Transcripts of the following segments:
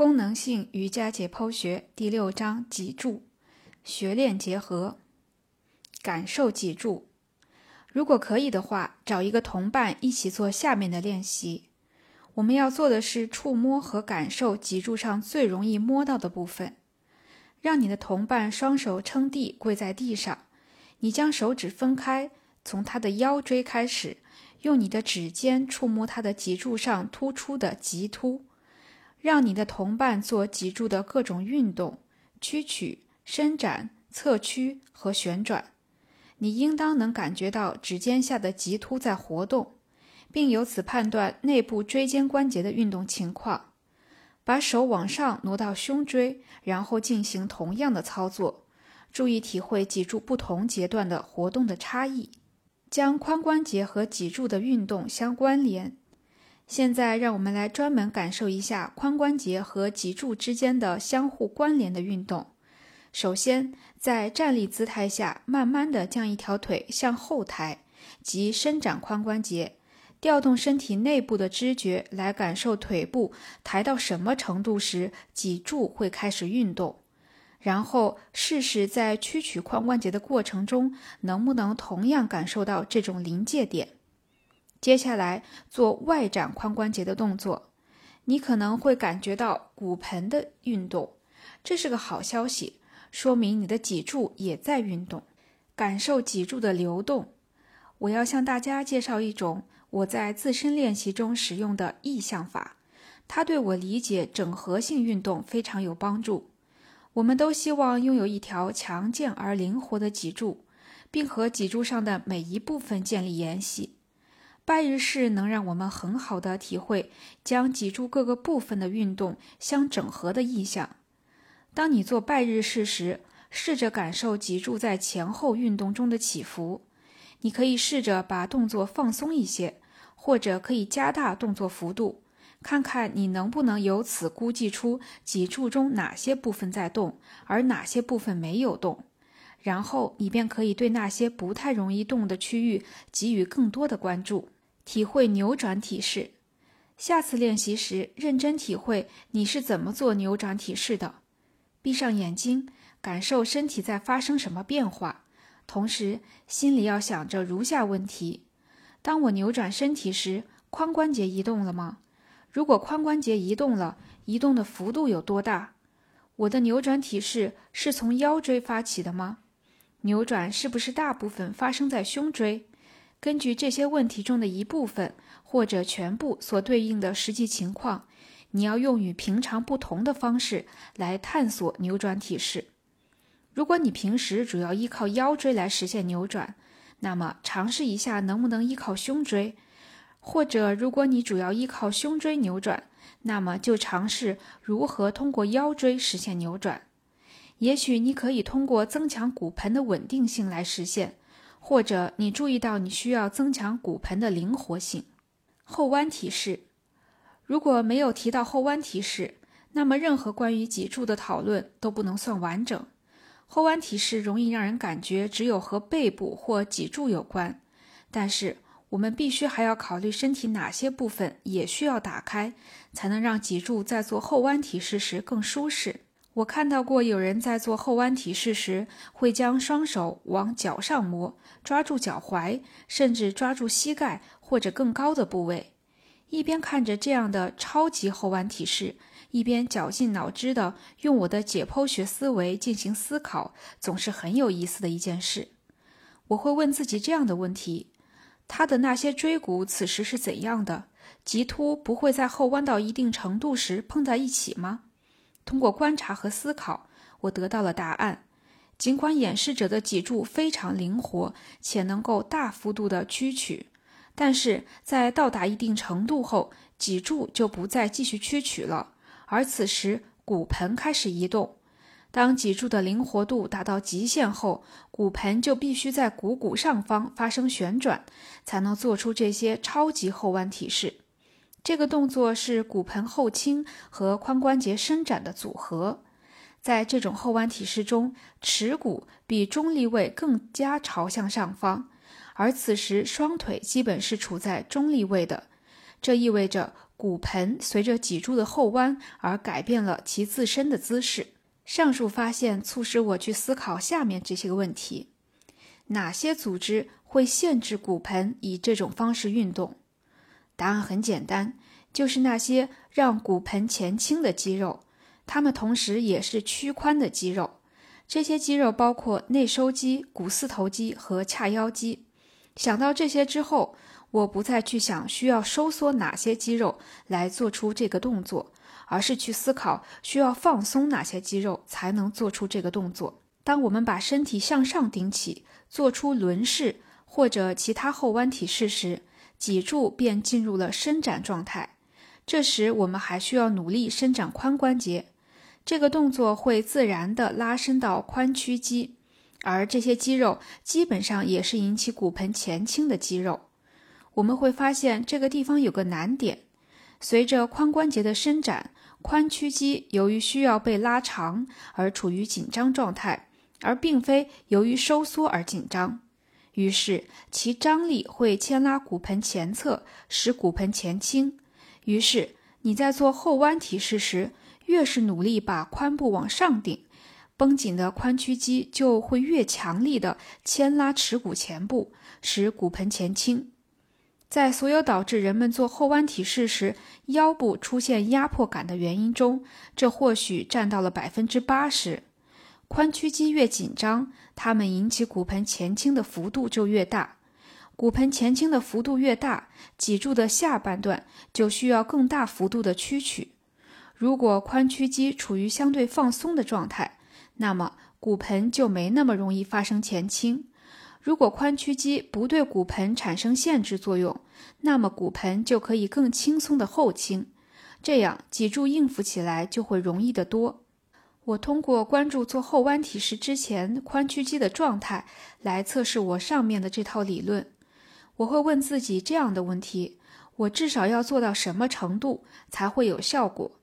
功能性瑜伽解剖学第六章脊柱学练结合，感受脊柱。如果可以的话，找一个同伴一起做下面的练习。我们要做的是触摸和感受脊柱上最容易摸到的部分。让你的同伴双手撑地，跪在地上。你将手指分开，从他的腰椎开始，用你的指尖触摸他的脊柱上突出的棘突。让你的同伴做脊柱的各种运动，屈曲、伸展、侧屈和旋转。你应当能感觉到指尖下的棘突在活动，并由此判断内部椎间关节的运动情况。把手往上挪到胸椎，然后进行同样的操作。注意体会脊柱不同阶段的活动的差异，将髋关节和脊柱的运动相关联。现在，让我们来专门感受一下髋关节和脊柱之间的相互关联的运动。首先，在站立姿态下，慢慢地将一条腿向后抬，即伸展髋关节，调动身体内部的知觉来感受腿部抬到什么程度时，脊柱会开始运动。然后试试在屈曲髋关节的过程中，能不能同样感受到这种临界点。接下来做外展髋关节的动作，你可能会感觉到骨盆的运动，这是个好消息，说明你的脊柱也在运动。感受脊柱的流动。我要向大家介绍一种我在自身练习中使用的意象法，它对我理解整合性运动非常有帮助。我们都希望拥有一条强健而灵活的脊柱，并和脊柱上的每一部分建立联系。拜日式能让我们很好的体会将脊柱各个部分的运动相整合的意象。当你做拜日式时，试着感受脊柱在前后运动中的起伏。你可以试着把动作放松一些，或者可以加大动作幅度，看看你能不能由此估计出脊柱中哪些部分在动，而哪些部分没有动。然后你便可以对那些不太容易动的区域给予更多的关注。体会扭转体式，下次练习时认真体会你是怎么做扭转体式的。闭上眼睛，感受身体在发生什么变化，同时心里要想着如下问题：当我扭转身体时，髋关节移动了吗？如果髋关节移动了，移动的幅度有多大？我的扭转体式是从腰椎发起的吗？扭转是不是大部分发生在胸椎？根据这些问题中的一部分或者全部所对应的实际情况，你要用与平常不同的方式来探索扭转体式。如果你平时主要依靠腰椎来实现扭转，那么尝试一下能不能依靠胸椎；或者如果你主要依靠胸椎扭转，那么就尝试如何通过腰椎实现扭转。也许你可以通过增强骨盆的稳定性来实现。或者你注意到你需要增强骨盆的灵活性。后弯体式，如果没有提到后弯体式，那么任何关于脊柱的讨论都不能算完整。后弯体式容易让人感觉只有和背部或脊柱有关，但是我们必须还要考虑身体哪些部分也需要打开，才能让脊柱在做后弯体式时更舒适。我看到过有人在做后弯体式时，会将双手往脚上摸，抓住脚踝，甚至抓住膝盖或者更高的部位。一边看着这样的超级后弯体式，一边绞尽脑汁地用我的解剖学思维进行思考，总是很有意思的一件事。我会问自己这样的问题：他的那些椎骨此时是怎样的？棘突不会在后弯到一定程度时碰在一起吗？通过观察和思考，我得到了答案。尽管演示者的脊柱非常灵活且能够大幅度的屈曲，但是在到达一定程度后，脊柱就不再继续屈曲了，而此时骨盆开始移动。当脊柱的灵活度达到极限后，骨盆就必须在股骨上方发生旋转，才能做出这些超级后弯体式。这个动作是骨盆后倾和髋关节伸展的组合。在这种后弯体式中，耻骨比中立位更加朝向上方，而此时双腿基本是处在中立位的。这意味着骨盆随着脊柱的后弯而改变了其自身的姿势。上述发现促使我去思考下面这些个问题：哪些组织会限制骨盆以这种方式运动？答案很简单，就是那些让骨盆前倾的肌肉，它们同时也是屈髋的肌肉。这些肌肉包括内收肌、股四头肌和髂腰肌。想到这些之后，我不再去想需要收缩哪些肌肉来做出这个动作，而是去思考需要放松哪些肌肉才能做出这个动作。当我们把身体向上顶起，做出轮式或者其他后弯体式时，脊柱便进入了伸展状态。这时，我们还需要努力伸展髋关节。这个动作会自然地拉伸到髋屈肌。而这些肌肉基本上也是引起骨盆前倾的肌肉。我们会发现这个地方有个难点：随着髋关节的伸展，髋屈肌由于需要被拉长而处于紧张状态，而并非由于收缩而紧张。于是其张力会牵拉骨盆前侧，使骨盆前倾。于是你在做后弯体式时，越是努力把髋部往上顶。绷紧的髋屈肌就会越强力地牵拉耻骨前部，使骨盆前倾。在所有导致人们做后弯体式时腰部出现压迫感的原因中，这或许占到了百分之八十。髋屈肌越紧张，它们引起骨盆前倾的幅度就越大。骨盆前倾的幅度越大，脊柱的下半段就需要更大幅度的屈曲。如果髋屈肌处于相对放松的状态，那么骨盆就没那么容易发生前倾。如果髋屈肌不对骨盆产生限制作用，那么骨盆就可以更轻松的后倾，这样脊柱应付起来就会容易得多。我通过关注做后弯体式之前髋屈肌的状态来测试我上面的这套理论。我会问自己这样的问题：我至少要做到什么程度才会有效果？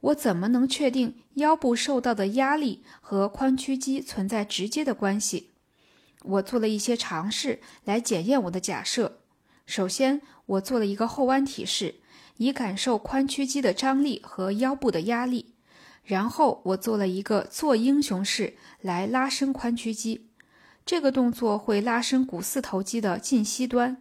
我怎么能确定腰部受到的压力和髋屈肌存在直接的关系？我做了一些尝试来检验我的假设。首先，我做了一个后弯体式，以感受髋屈肌的张力和腰部的压力。然后，我做了一个做英雄式来拉伸髋屈肌。这个动作会拉伸股四头肌的近膝端。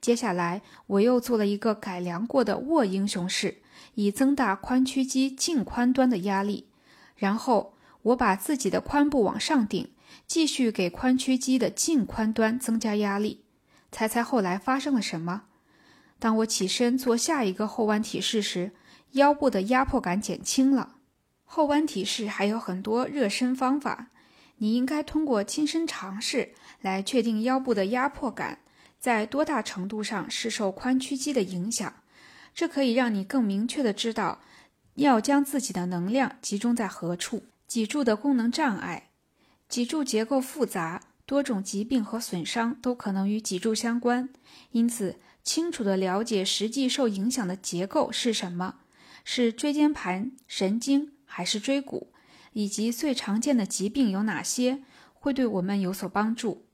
接下来，我又做了一个改良过的握英雄式。以增大髋屈肌近髋端的压力，然后我把自己的髋部往上顶，继续给髋屈肌的近髋端增加压力。猜猜后来发生了什么？当我起身做下一个后弯体式时，腰部的压迫感减轻了。后弯体式还有很多热身方法，你应该通过亲身尝试来确定腰部的压迫感在多大程度上是受髋屈肌的影响。这可以让你更明确地知道要将自己的能量集中在何处。脊柱的功能障碍，脊柱结构复杂，多种疾病和损伤都可能与脊柱相关。因此，清楚地了解实际受影响的结构是什么，是椎间盘、神经还是椎骨，以及最常见的疾病有哪些，会对我们有所帮助。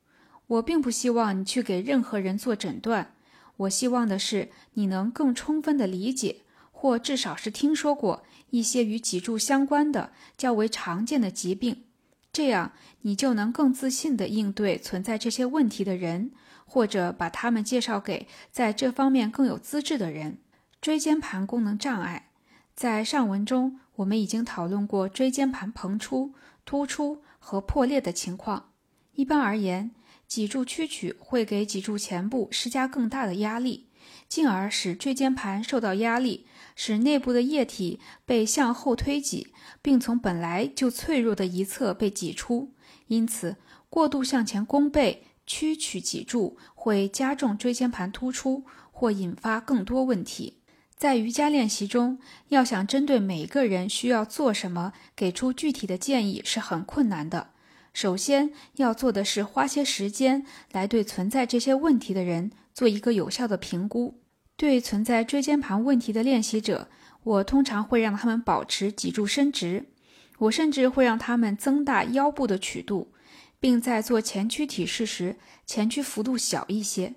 我并不希望你去给任何人做诊断。我希望的是，你能更充分地理解，或至少是听说过一些与脊柱相关的较为常见的疾病，这样你就能更自信地应对存在这些问题的人，或者把他们介绍给在这方面更有资质的人。椎间盘功能障碍，在上文中我们已经讨论过椎间盘膨出、突出和破裂的情况。一般而言，脊柱屈曲会给脊柱前部施加更大的压力，进而使椎间盘受到压力，使内部的液体被向后推挤，并从本来就脆弱的一侧被挤出。因此，过度向前弓背屈曲脊柱会加重椎间盘突出，或引发更多问题。在瑜伽练习中，要想针对每一个人需要做什么给出具体的建议是很困难的。首先要做的是花些时间来对存在这些问题的人做一个有效的评估。对存在椎间盘问题的练习者，我通常会让他们保持脊柱伸直，我甚至会让他们增大腰部的曲度，并在做前屈体式时前屈幅度小一些。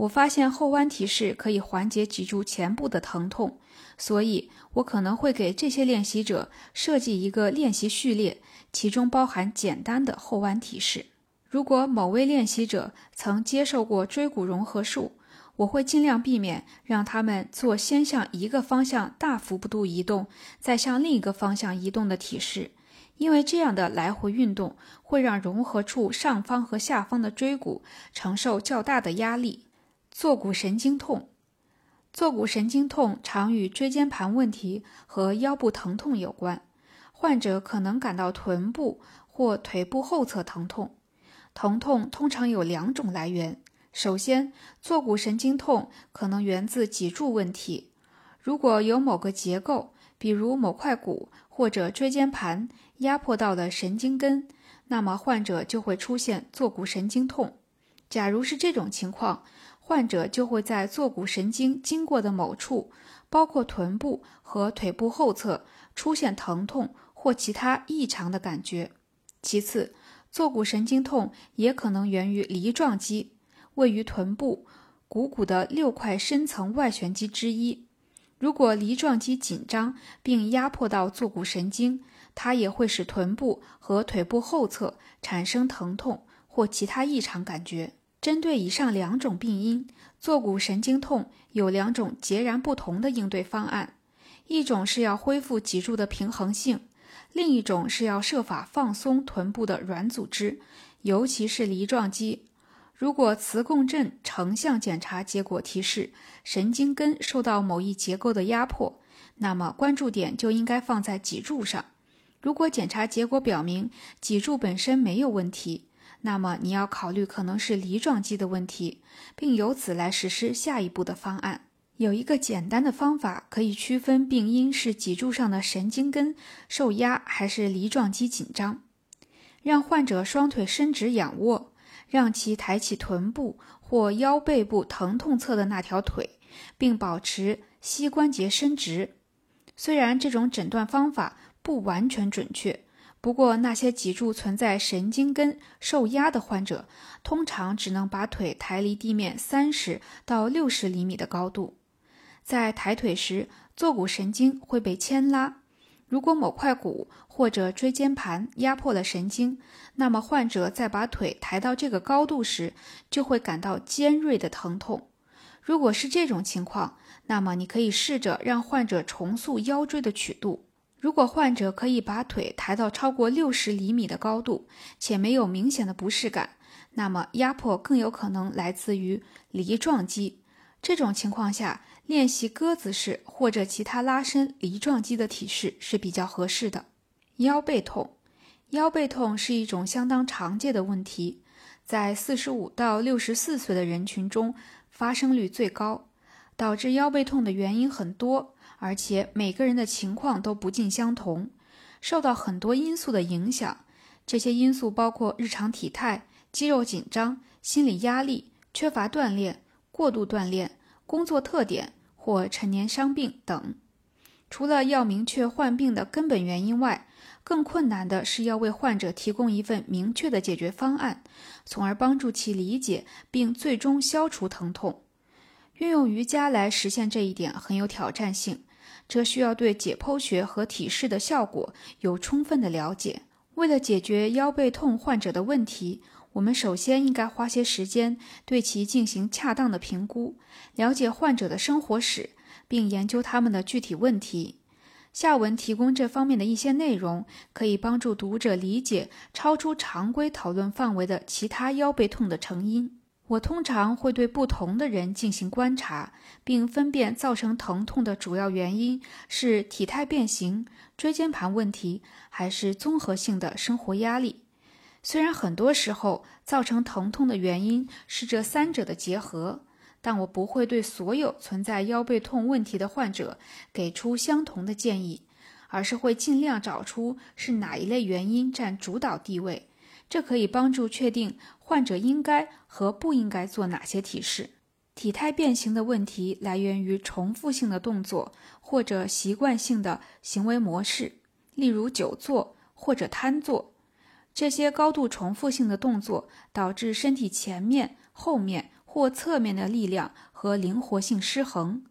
我发现后弯提示可以缓解脊柱前部的疼痛，所以我可能会给这些练习者设计一个练习序列，其中包含简单的后弯提示。如果某位练习者曾接受过椎骨融合术，我会尽量避免让他们做先向一个方向大幅度移动，再向另一个方向移动的提示，因为这样的来回运动会让融合处上方和下方的椎骨承受较大的压力。坐骨神经痛，坐骨神经痛常与椎间盘问题和腰部疼痛有关。患者可能感到臀部或腿部后侧疼痛，疼痛通常有两种来源。首先，坐骨神经痛可能源自脊柱问题。如果有某个结构，比如某块骨或者椎间盘压迫到了神经根，那么患者就会出现坐骨神经痛。假如是这种情况，患者就会在坐骨神经经过的某处，包括臀部和腿部后侧，出现疼痛或其他异常的感觉。其次，坐骨神经痛也可能源于梨状肌，位于臀部股骨的六块深层外旋肌之一。如果梨状肌紧张并压迫到坐骨神经，它也会使臀部和腿部后侧产生疼痛或其他异常感觉。针对以上两种病因，坐骨神经痛有两种截然不同的应对方案：一种是要恢复脊柱的平衡性，另一种是要设法放松臀部的软组织，尤其是梨状肌。如果磁共振成像检查结果提示神经根受到某一结构的压迫，那么关注点就应该放在脊柱上。如果检查结果表明脊柱本身没有问题，那么你要考虑可能是梨状肌的问题，并由此来实施下一步的方案。有一个简单的方法可以区分病因是脊柱上的神经根受压还是梨状肌紧张。让患者双腿伸直仰卧，让其抬起臀部或腰背部疼痛侧的那条腿，并保持膝关节伸直。虽然这种诊断方法不完全准确。不过，那些脊柱存在神经根受压的患者，通常只能把腿抬离地面三十到六十厘米的高度。在抬腿时，坐骨神经会被牵拉。如果某块骨或者椎间盘压迫了神经，那么患者在把腿抬到这个高度时，就会感到尖锐的疼痛。如果是这种情况，那么你可以试着让患者重塑腰椎的曲度。如果患者可以把腿抬到超过六十厘米的高度，且没有明显的不适感，那么压迫更有可能来自于梨状肌。这种情况下，练习鸽子式或者其他拉伸梨状肌的体式是比较合适的。腰背痛，腰背痛是一种相当常见的问题，在四十五到六十四岁的人群中发生率最高。导致腰背痛的原因很多。而且每个人的情况都不尽相同，受到很多因素的影响。这些因素包括日常体态、肌肉紧张、心理压力、缺乏锻炼、过度锻炼、工作特点或陈年伤病等。除了要明确患病的根本原因外，更困难的是要为患者提供一份明确的解决方案，从而帮助其理解并最终消除疼痛。运用瑜伽来实现这一点很有挑战性。这需要对解剖学和体式的效果有充分的了解。为了解决腰背痛患者的问题，我们首先应该花些时间对其进行恰当的评估，了解患者的生活史，并研究他们的具体问题。下文提供这方面的一些内容，可以帮助读者理解超出常规讨论范围的其他腰背痛的成因。我通常会对不同的人进行观察，并分辨造成疼痛的主要原因是体态变形、椎间盘问题，还是综合性的生活压力。虽然很多时候造成疼痛的原因是这三者的结合，但我不会对所有存在腰背痛问题的患者给出相同的建议，而是会尽量找出是哪一类原因占主导地位。这可以帮助确定患者应该和不应该做哪些体式。体态变形的问题来源于重复性的动作或者习惯性的行为模式，例如久坐或者瘫坐。这些高度重复性的动作导致身体前面、后面或侧面的力量和灵活性失衡。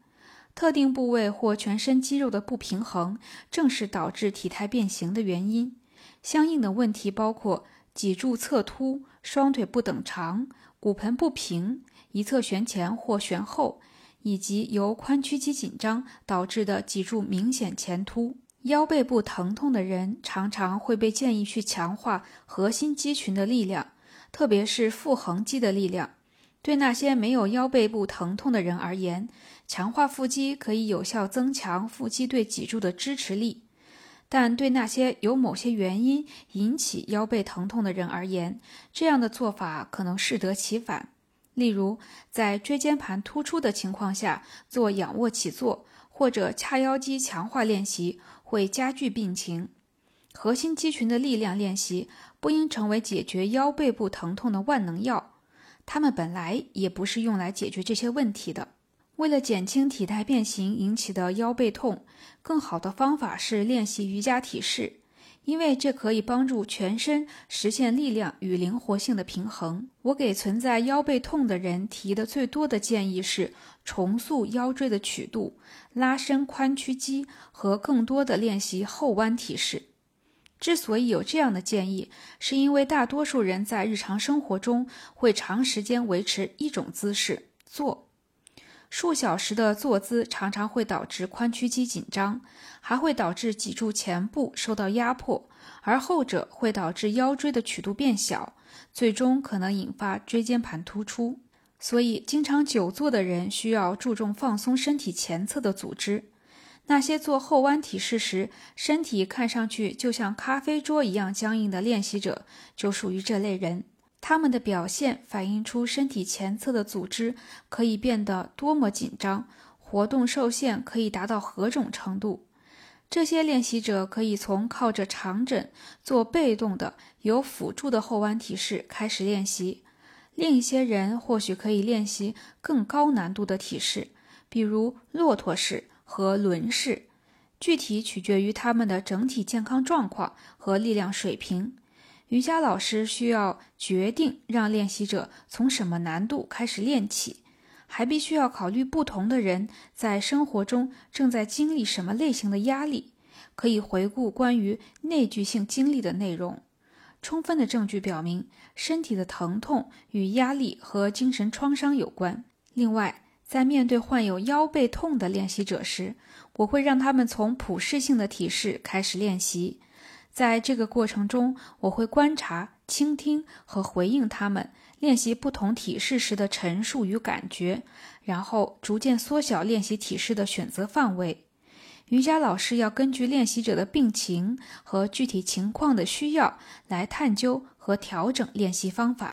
特定部位或全身肌肉的不平衡，正是导致体态变形的原因。相应的问题包括脊柱侧凸、双腿不等长、骨盆不平、一侧旋前或旋后，以及由髋屈肌紧张导致的脊柱明显前凸。腰背部疼痛的人常常会被建议去强化核心肌群的力量，特别是腹横肌的力量。对那些没有腰背部疼痛的人而言，强化腹肌可以有效增强腹肌对脊柱的支持力。但对那些有某些原因引起腰背疼痛的人而言，这样的做法可能适得其反。例如，在椎间盘突出的情况下做仰卧起坐或者髂腰肌强化练习。会加剧病情。核心肌群的力量练习不应成为解决腰背部疼痛的万能药，它们本来也不是用来解决这些问题的。为了减轻体态变形引起的腰背痛，更好的方法是练习瑜伽体式。因为这可以帮助全身实现力量与灵活性的平衡。我给存在腰背痛的人提的最多的建议是重塑腰椎的曲度、拉伸髋屈肌和更多的练习后弯体式。之所以有这样的建议，是因为大多数人在日常生活中会长时间维持一种姿势坐。数小时的坐姿常常会导致髋屈肌紧张，还会导致脊柱前部受到压迫，而后者会导致腰椎的曲度变小，最终可能引发椎间盘突出。所以，经常久坐的人需要注重放松身体前侧的组织。那些做后弯体式时身体看上去就像咖啡桌一样僵硬的练习者，就属于这类人。他们的表现反映出身体前侧的组织可以变得多么紧张，活动受限可以达到何种程度。这些练习者可以从靠着长枕做被动的有辅助的后弯体式开始练习。另一些人或许可以练习更高难度的体式，比如骆驼式和轮式，具体取决于他们的整体健康状况和力量水平。瑜伽老师需要决定让练习者从什么难度开始练起，还必须要考虑不同的人在生活中正在经历什么类型的压力。可以回顾关于内聚性经历的内容。充分的证据表明，身体的疼痛与压力和精神创伤有关。另外，在面对患有腰背痛的练习者时，我会让他们从普适性的体式开始练习。在这个过程中，我会观察、倾听和回应他们练习不同体式时的陈述与感觉，然后逐渐缩小练习体式的选择范围。瑜伽老师要根据练习者的病情和具体情况的需要来探究和调整练习方法。